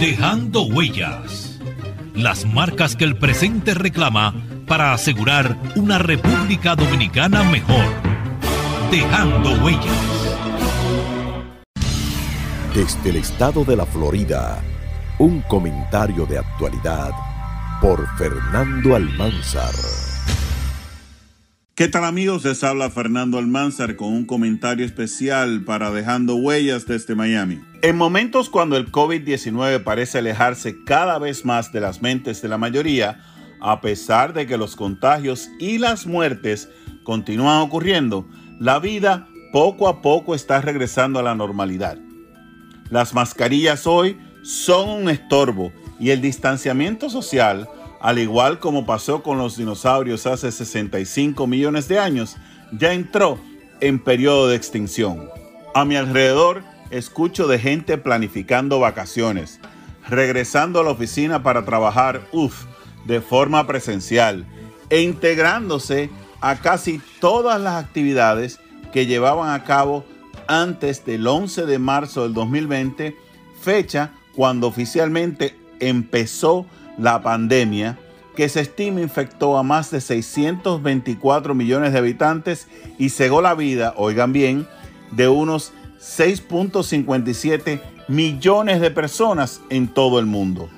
Dejando huellas. Las marcas que el presente reclama para asegurar una República Dominicana mejor. Dejando huellas. Desde el estado de la Florida, un comentario de actualidad por Fernando Almanzar. ¿Qué tal amigos? Les habla Fernando Almanzar con un comentario especial para Dejando Huellas desde Miami. En momentos cuando el COVID-19 parece alejarse cada vez más de las mentes de la mayoría, a pesar de que los contagios y las muertes continúan ocurriendo, la vida poco a poco está regresando a la normalidad. Las mascarillas hoy son un estorbo y el distanciamiento social al igual como pasó con los dinosaurios hace 65 millones de años, ya entró en periodo de extinción. A mi alrededor escucho de gente planificando vacaciones, regresando a la oficina para trabajar, uff, de forma presencial e integrándose a casi todas las actividades que llevaban a cabo antes del 11 de marzo del 2020, fecha cuando oficialmente empezó la pandemia que se estima infectó a más de 624 millones de habitantes y cegó la vida, oigan bien, de unos 6.57 millones de personas en todo el mundo.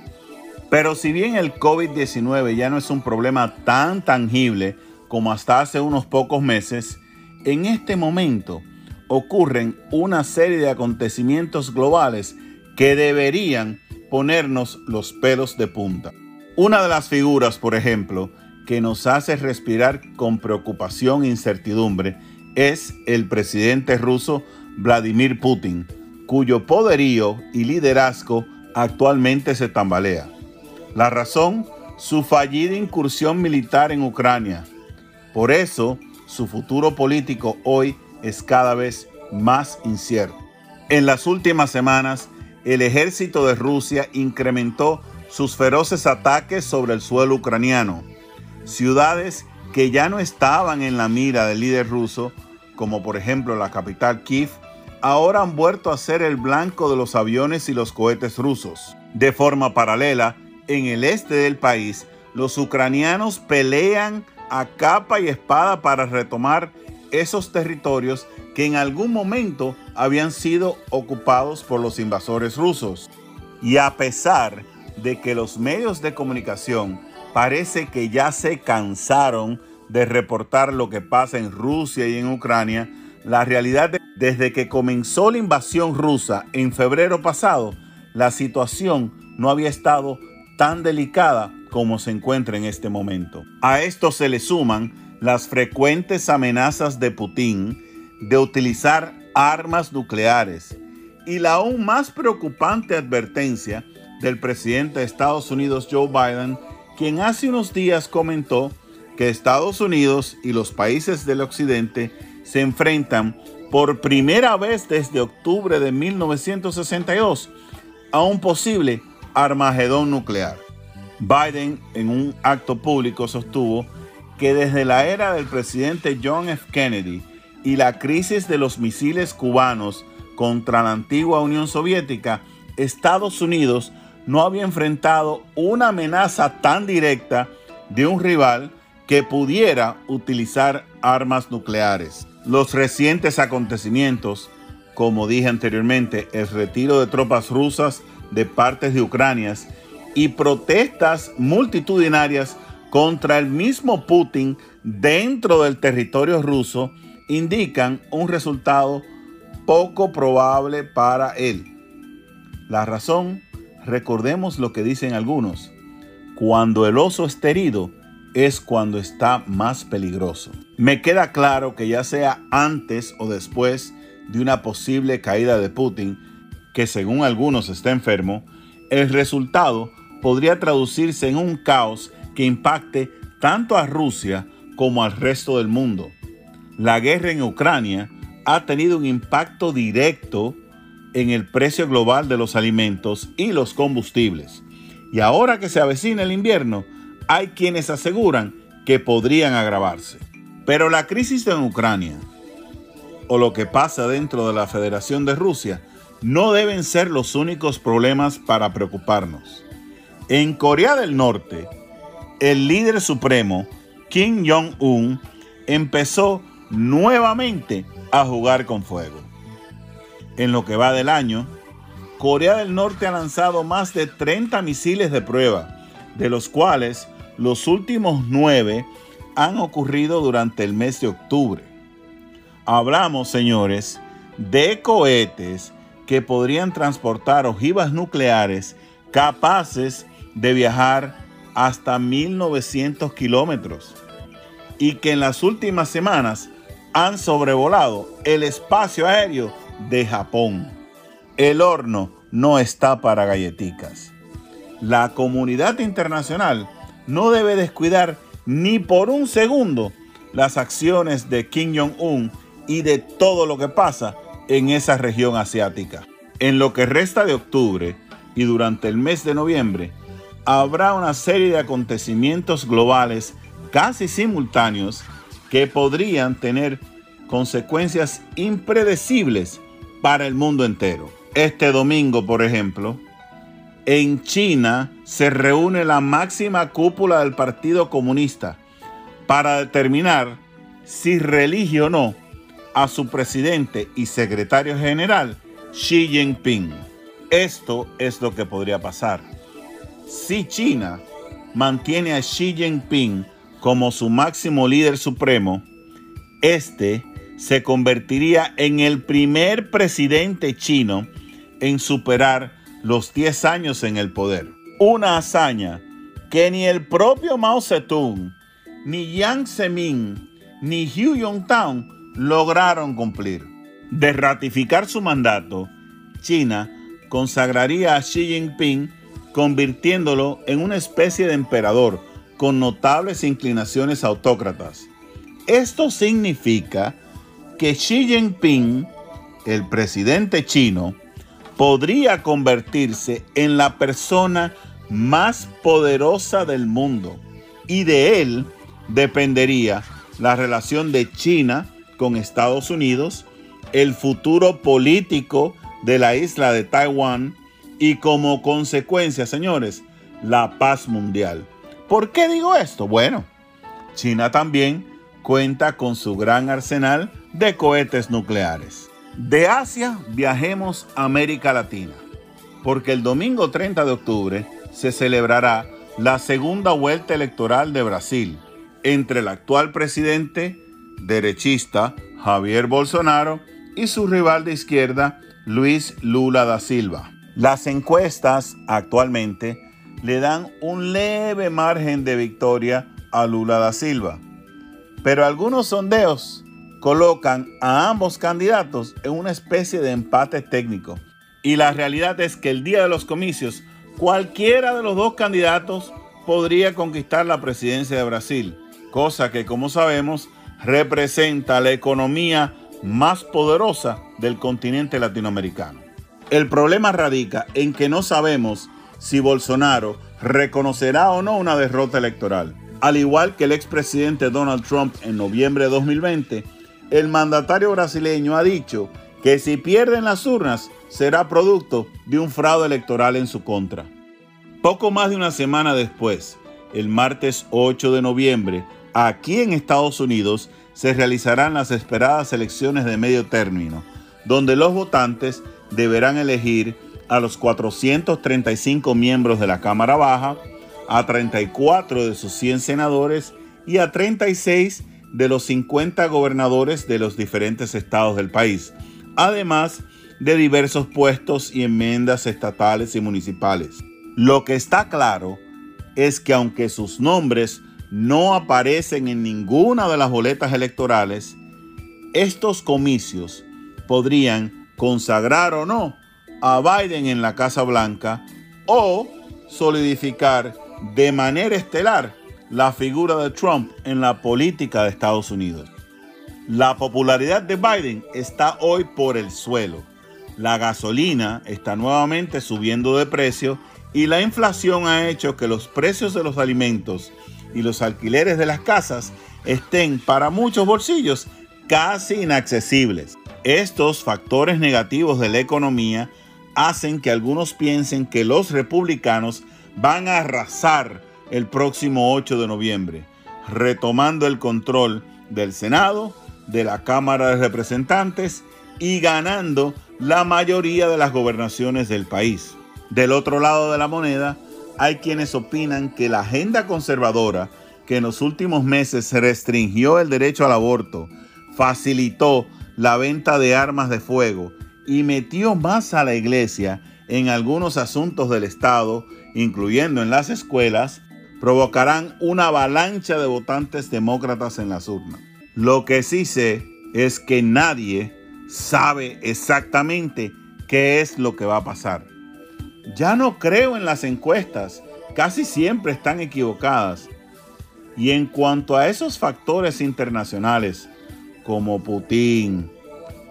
Pero si bien el COVID-19 ya no es un problema tan tangible como hasta hace unos pocos meses, en este momento ocurren una serie de acontecimientos globales que deberían ponernos los pelos de punta. Una de las figuras, por ejemplo, que nos hace respirar con preocupación e incertidumbre es el presidente ruso Vladimir Putin, cuyo poderío y liderazgo actualmente se tambalea. La razón, su fallida incursión militar en Ucrania. Por eso, su futuro político hoy es cada vez más incierto. En las últimas semanas, el ejército de Rusia incrementó sus feroces ataques sobre el suelo ucraniano. Ciudades que ya no estaban en la mira del líder ruso, como por ejemplo la capital Kiev, ahora han vuelto a ser el blanco de los aviones y los cohetes rusos. De forma paralela, en el este del país, los ucranianos pelean a capa y espada para retomar esos territorios que en algún momento habían sido ocupados por los invasores rusos. Y a pesar de que los medios de comunicación parece que ya se cansaron de reportar lo que pasa en Rusia y en Ucrania, la realidad desde que comenzó la invasión rusa en febrero pasado, la situación no había estado tan delicada como se encuentra en este momento. A esto se le suman las frecuentes amenazas de Putin de utilizar armas nucleares y la aún más preocupante advertencia del presidente de Estados Unidos Joe Biden, quien hace unos días comentó que Estados Unidos y los países del occidente se enfrentan por primera vez desde octubre de 1962 a un posible armagedón nuclear. Biden en un acto público sostuvo que desde la era del presidente John F. Kennedy y la crisis de los misiles cubanos contra la antigua Unión Soviética, Estados Unidos no había enfrentado una amenaza tan directa de un rival que pudiera utilizar armas nucleares. Los recientes acontecimientos, como dije anteriormente, el retiro de tropas rusas de partes de Ucrania y protestas multitudinarias contra el mismo Putin dentro del territorio ruso indican un resultado poco probable para él. La razón recordemos lo que dicen algunos. Cuando el oso está herido es cuando está más peligroso. Me queda claro que ya sea antes o después de una posible caída de Putin, que según algunos está enfermo, el resultado podría traducirse en un caos que impacte tanto a Rusia como al resto del mundo. La guerra en Ucrania ha tenido un impacto directo en el precio global de los alimentos y los combustibles. Y ahora que se avecina el invierno, hay quienes aseguran que podrían agravarse. Pero la crisis en Ucrania o lo que pasa dentro de la Federación de Rusia no deben ser los únicos problemas para preocuparnos. En Corea del Norte, el líder supremo, Kim Jong-un, empezó nuevamente a jugar con fuego. En lo que va del año, Corea del Norte ha lanzado más de 30 misiles de prueba, de los cuales los últimos nueve han ocurrido durante el mes de octubre. Hablamos, señores, de cohetes que podrían transportar ojivas nucleares capaces de viajar hasta 1900 kilómetros y que en las últimas semanas han sobrevolado el espacio aéreo de Japón. El horno no está para galleticas. La comunidad internacional no debe descuidar ni por un segundo las acciones de Kim Jong-un y de todo lo que pasa en esa región asiática. En lo que resta de octubre y durante el mes de noviembre, habrá una serie de acontecimientos globales casi simultáneos que podrían tener consecuencias impredecibles para el mundo entero. Este domingo, por ejemplo, en China se reúne la máxima cúpula del Partido Comunista para determinar si relige o no a su presidente y secretario general, Xi Jinping. Esto es lo que podría pasar. Si China mantiene a Xi Jinping como su máximo líder supremo, este se convertiría en el primer presidente chino en superar los 10 años en el poder. Una hazaña que ni el propio Mao Zedong, ni Yang Zemin, ni Hu Jintao lograron cumplir. De ratificar su mandato, China consagraría a Xi Jinping convirtiéndolo en una especie de emperador con notables inclinaciones autócratas. Esto significa que Xi Jinping, el presidente chino, podría convertirse en la persona más poderosa del mundo y de él dependería la relación de China con Estados Unidos, el futuro político de la isla de Taiwán y como consecuencia, señores, la paz mundial. ¿Por qué digo esto? Bueno, China también cuenta con su gran arsenal de cohetes nucleares. De Asia viajemos a América Latina, porque el domingo 30 de octubre se celebrará la segunda vuelta electoral de Brasil entre el actual presidente derechista Javier Bolsonaro y su rival de izquierda Luis Lula da Silva. Las encuestas actualmente le dan un leve margen de victoria a Lula da Silva, pero algunos sondeos colocan a ambos candidatos en una especie de empate técnico. Y la realidad es que el día de los comicios, cualquiera de los dos candidatos podría conquistar la presidencia de Brasil, cosa que como sabemos representa la economía más poderosa del continente latinoamericano. El problema radica en que no sabemos si Bolsonaro reconocerá o no una derrota electoral. Al igual que el expresidente Donald Trump en noviembre de 2020, el mandatario brasileño ha dicho que si pierden las urnas será producto de un fraude electoral en su contra. Poco más de una semana después, el martes 8 de noviembre, aquí en Estados Unidos se realizarán las esperadas elecciones de medio término, donde los votantes deberán elegir a los 435 miembros de la Cámara Baja, a 34 de sus 100 senadores y a 36 de los 50 gobernadores de los diferentes estados del país, además de diversos puestos y enmiendas estatales y municipales. Lo que está claro es que aunque sus nombres no aparecen en ninguna de las boletas electorales, estos comicios podrían consagrar o no a Biden en la Casa Blanca o solidificar de manera estelar la figura de Trump en la política de Estados Unidos. La popularidad de Biden está hoy por el suelo. La gasolina está nuevamente subiendo de precio y la inflación ha hecho que los precios de los alimentos y los alquileres de las casas estén para muchos bolsillos casi inaccesibles. Estos factores negativos de la economía hacen que algunos piensen que los republicanos van a arrasar el próximo 8 de noviembre, retomando el control del Senado, de la Cámara de Representantes y ganando la mayoría de las gobernaciones del país. Del otro lado de la moneda, hay quienes opinan que la agenda conservadora, que en los últimos meses restringió el derecho al aborto, facilitó la venta de armas de fuego y metió más a la iglesia en algunos asuntos del Estado, incluyendo en las escuelas, provocarán una avalancha de votantes demócratas en las urnas. Lo que sí sé es que nadie sabe exactamente qué es lo que va a pasar. Ya no creo en las encuestas, casi siempre están equivocadas. Y en cuanto a esos factores internacionales, como Putin,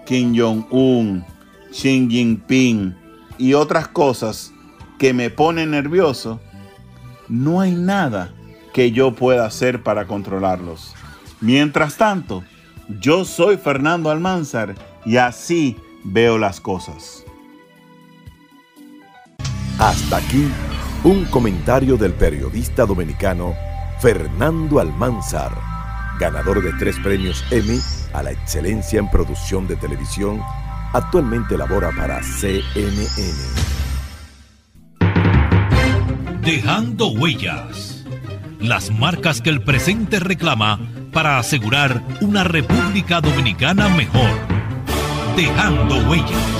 Kim Jong-un, Xi Jinping y otras cosas que me ponen nervioso, no hay nada que yo pueda hacer para controlarlos. Mientras tanto, yo soy Fernando Almanzar y así veo las cosas. Hasta aquí un comentario del periodista dominicano Fernando Almanzar, ganador de tres premios Emmy a la excelencia en producción de televisión, actualmente labora para CNN. Dejando huellas. Las marcas que el presente reclama para asegurar una República Dominicana mejor. Dejando huellas.